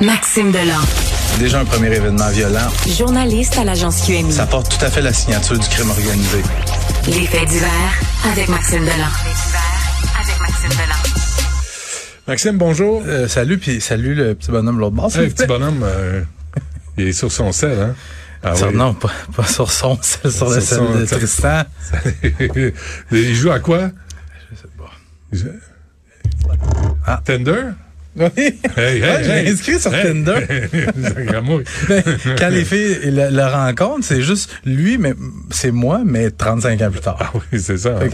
Maxime Delan. Déjà un premier événement violent. Journaliste à l'agence QMI. Ça porte tout à fait la signature du crime organisé. Les faits divers avec Maxime Delan. avec Maxime Delan. Maxime, bonjour. Euh, salut, puis salut le petit bonhomme l'autre bord. Hey, vous petit bonhomme, euh, il est sur son sel, hein? Ah Sur- oui. Non, pas, pas sur son, c'est sur le sel de Tristan. il joue à quoi? Je sais pas. Ah. Tender? Oui. Hey, hey, Ouais, je l'ai hey. inscrit sur. Tinder. Ben, quand les filles le, le rencontrent, c'est juste lui, mais c'est moi, mais 35 ans plus tard. Ah oui, c'est ça. Ouais,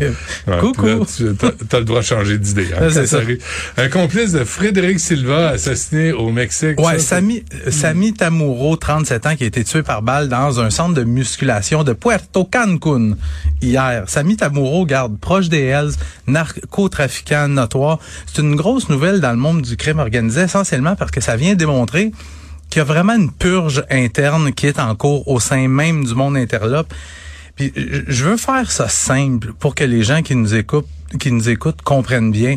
coucou. là, tu le droit de changer d'idée. Hein, arrive. Un complice de Frédéric Silva assassiné au Mexique. Ouais, Ça, Sami, Sami Tamuro, 37 ans, qui a été tué par balle dans un centre de musculation de Puerto Cancun hier. Sami Tamuro, garde proche des Hells, narcotrafiquant notoire. C'est une grosse nouvelle dans le monde du crime organisé, essentiellement parce que ça vient démontrer qu'il y a vraiment une purge interne qui est en cours au sein même du monde interlope. Puis je- veux faire ça simple pour que les gens qui nous écoutent qui nous écoutent comprennent bien.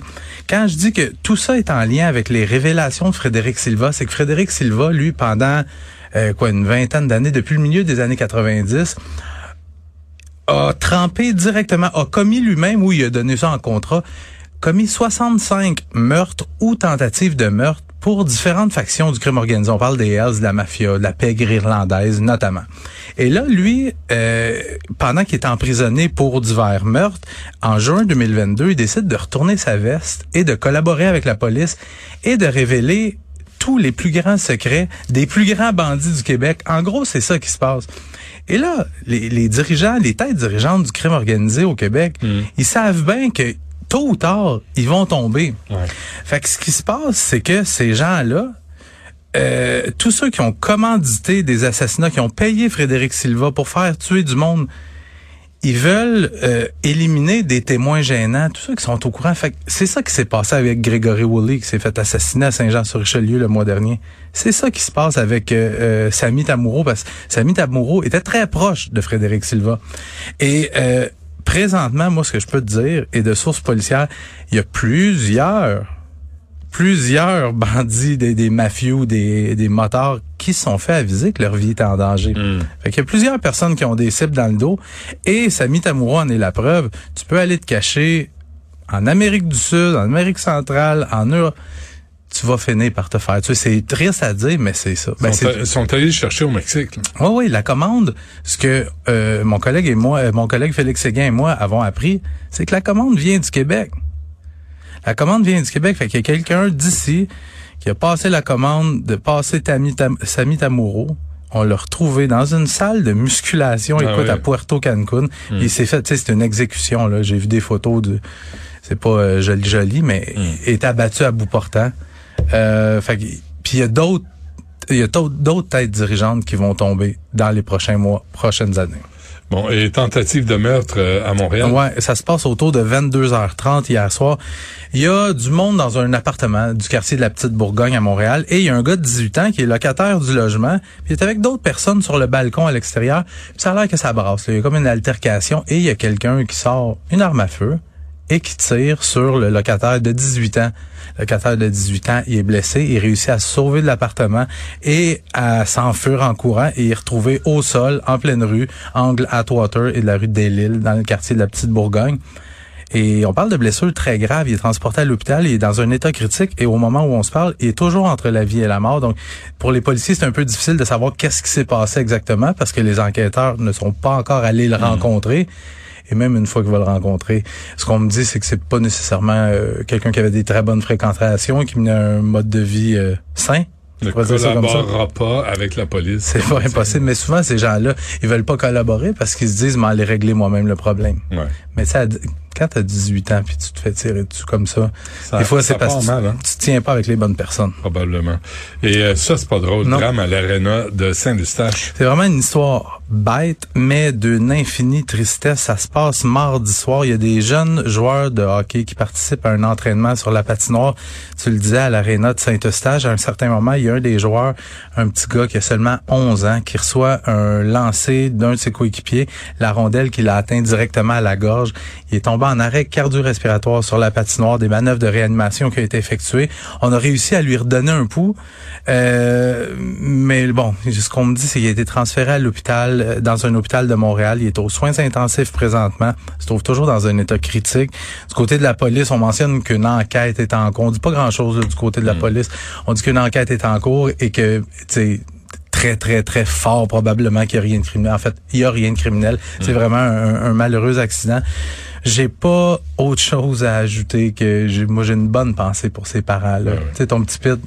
Quand je dis que tout ça est en lien avec les révélations de Frédéric Silva, c'est que Frédéric Silva, lui, pendant euh, quoi une vingtaine d'années, depuis le milieu des années 90, a trempé directement, a commis lui-même, ou il a donné ça en contrat, commis 65 meurtres ou tentatives de meurtre pour différentes factions du crime organisé. On parle des Hells, de la mafia, de la pègre irlandaise notamment. Et là, lui, euh, pendant qu'il est emprisonné pour divers meurtres, en juin 2022, il décide de retourner sa veste et de collaborer avec la police et de révéler tous les plus grands secrets des plus grands bandits du Québec. En gros, c'est ça qui se passe. Et là, les, les dirigeants, les têtes dirigeantes du crime organisé au Québec, ils savent bien que tôt ou tard, ils vont tomber. Ouais. Fait que ce qui se passe, c'est que ces gens-là, euh, tous ceux qui ont commandité des assassinats, qui ont payé Frédéric Silva pour faire tuer du monde, ils veulent euh, éliminer des témoins gênants, tous ceux qui sont au courant. Fait que c'est ça qui s'est passé avec Grégory Woolley, qui s'est fait assassiner à Saint-Jean-sur-Richelieu le mois dernier. C'est ça qui se passe avec euh, euh, Sami Tamuro, parce que Sami Tamuro était très proche de Frédéric Silva. Et euh, présentement, moi, ce que je peux te dire, et de sources policières, il y a plusieurs plusieurs bandits, des, des mafieux, des, des motards qui se sont fait aviser que leur vie était en danger. Mm. Fait qu'il y a plusieurs personnes qui ont des cibles dans le dos et Sami Tamuro en est la preuve. Tu peux aller te cacher en Amérique du Sud, en Amérique centrale, en Europe. Tu vas finir par te faire. Tu sais, c'est triste à dire, mais c'est ça. Ben, Ils sont, sont allés chercher au Mexique. là. oui, oui, la commande, ce que euh, mon collègue et moi, euh, mon collègue Félix Séguin et moi avons appris, c'est que la commande vient du Québec. La commande vient du Québec, fait qu'il y a quelqu'un d'ici qui a passé la commande de passer Tami Tam- Sami Tamuro. On l'a retrouvé dans une salle de musculation, Ah écoute, à Puerto Cancun. Il s'est fait, tu sais, c'est une exécution, là. J'ai vu des photos de, c'est pas euh, joli joli, mais il est abattu à bout portant. Euh, fait puis il y a d'autres il y a d'autres têtes dirigeantes qui vont tomber dans les prochains mois, prochaines années. Bon, et tentative de meurtre euh, à Montréal? Ouais, ça se passe autour de 22h30 hier soir. Il y a du monde dans un appartement du quartier de la Petite Bourgogne à Montréal et il y a un gars de 18 ans qui est locataire du logement, puis il est avec d'autres personnes sur le balcon à l'extérieur. Ça a l'air que ça brasse. là. Il y a comme une altercation et il y a quelqu'un qui sort une arme à feu et qui tire sur le locataire de 18 ans. Le locataire de 18 ans, il est blessé, il réussit à se sauver de l'appartement et à s'enfuir en courant et il est retrouvé au sol, en pleine rue, angle Atwater et de la rue des Lilles, dans le quartier de la Petite Bourgogne. Et on parle de blessures très graves. Il est transporté à l'hôpital, il est dans un état critique et au moment où on se parle, il est toujours entre la vie et la mort. Donc, pour les policiers, c'est un peu difficile de savoir qu'est-ce qui s'est passé exactement parce que les enquêteurs ne sont pas encore allés le rencontrer. Et même une fois qu'ils vont le rencontrer, ce qu'on me dit, c'est que c'est pas nécessairement euh, quelqu'un qui avait des très bonnes fréquentations, qui menait un mode de vie euh, sain. Ne va collaborera pas avec la police. C'est pas impossible, mais souvent ces gens-là, ils veulent pas collaborer parce qu'ils se disent, mais aller régler moi-même le problème. Ouais. Mais ça, quand t'as 18 ans puis tu te fais tirer dessus comme ça, Ça- des fois c'est parce que mal, hein? tu, tu te tiens pas avec les bonnes personnes. Probablement. Et euh, ça, c'est pas drôle. Non. Drame à l'aréna de Saint-Eustache. C'est vraiment une histoire bête, mais d'une infinie tristesse. Ça se passe mardi soir. Il y a des jeunes joueurs de hockey qui participent à un entraînement sur la patinoire. Tu le disais à l'aréna de Saint-Eustache. À un certain moment, il y a un des joueurs, un petit gars qui a seulement 11 ans, qui reçoit un lancer d'un de ses coéquipiers, la rondelle qui l'a atteint directement à la gorge. Il est tombé en arrêt cardio-respiratoire sur la patinoire, des manœuvres de réanimation qui ont été effectuées. On a réussi à lui redonner un pouls. Euh, mais bon, ce qu'on me dit, c'est qu'il a été transféré à l'hôpital, euh, dans un hôpital de Montréal. Il est aux soins intensifs présentement. Il se trouve toujours dans un état critique. Du côté de la police, on mentionne qu'une enquête est en cours. On dit pas grand-chose du côté de la mm. police. On dit qu'une enquête est en cours et que, tu sais, très, très, très fort probablement qu'il n'y a rien de criminel. En fait, il y a rien de criminel. C'est mm. vraiment un, malheureux accident. J'ai pas autre chose à ajouter que j'ai, moi j'ai une bonne pensée pour ces parents-là. Tu sais, ton petit pit,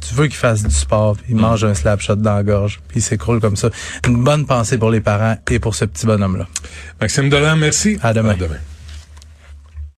tu veux qu'il fasse du sport, il mm. mange un slap shot dans la gorge, puis il s'écroule comme ça. Une bonne pensée pour les parents et pour ce petit bonhomme-là. Maxime Dolan, merci. À demain. À demain.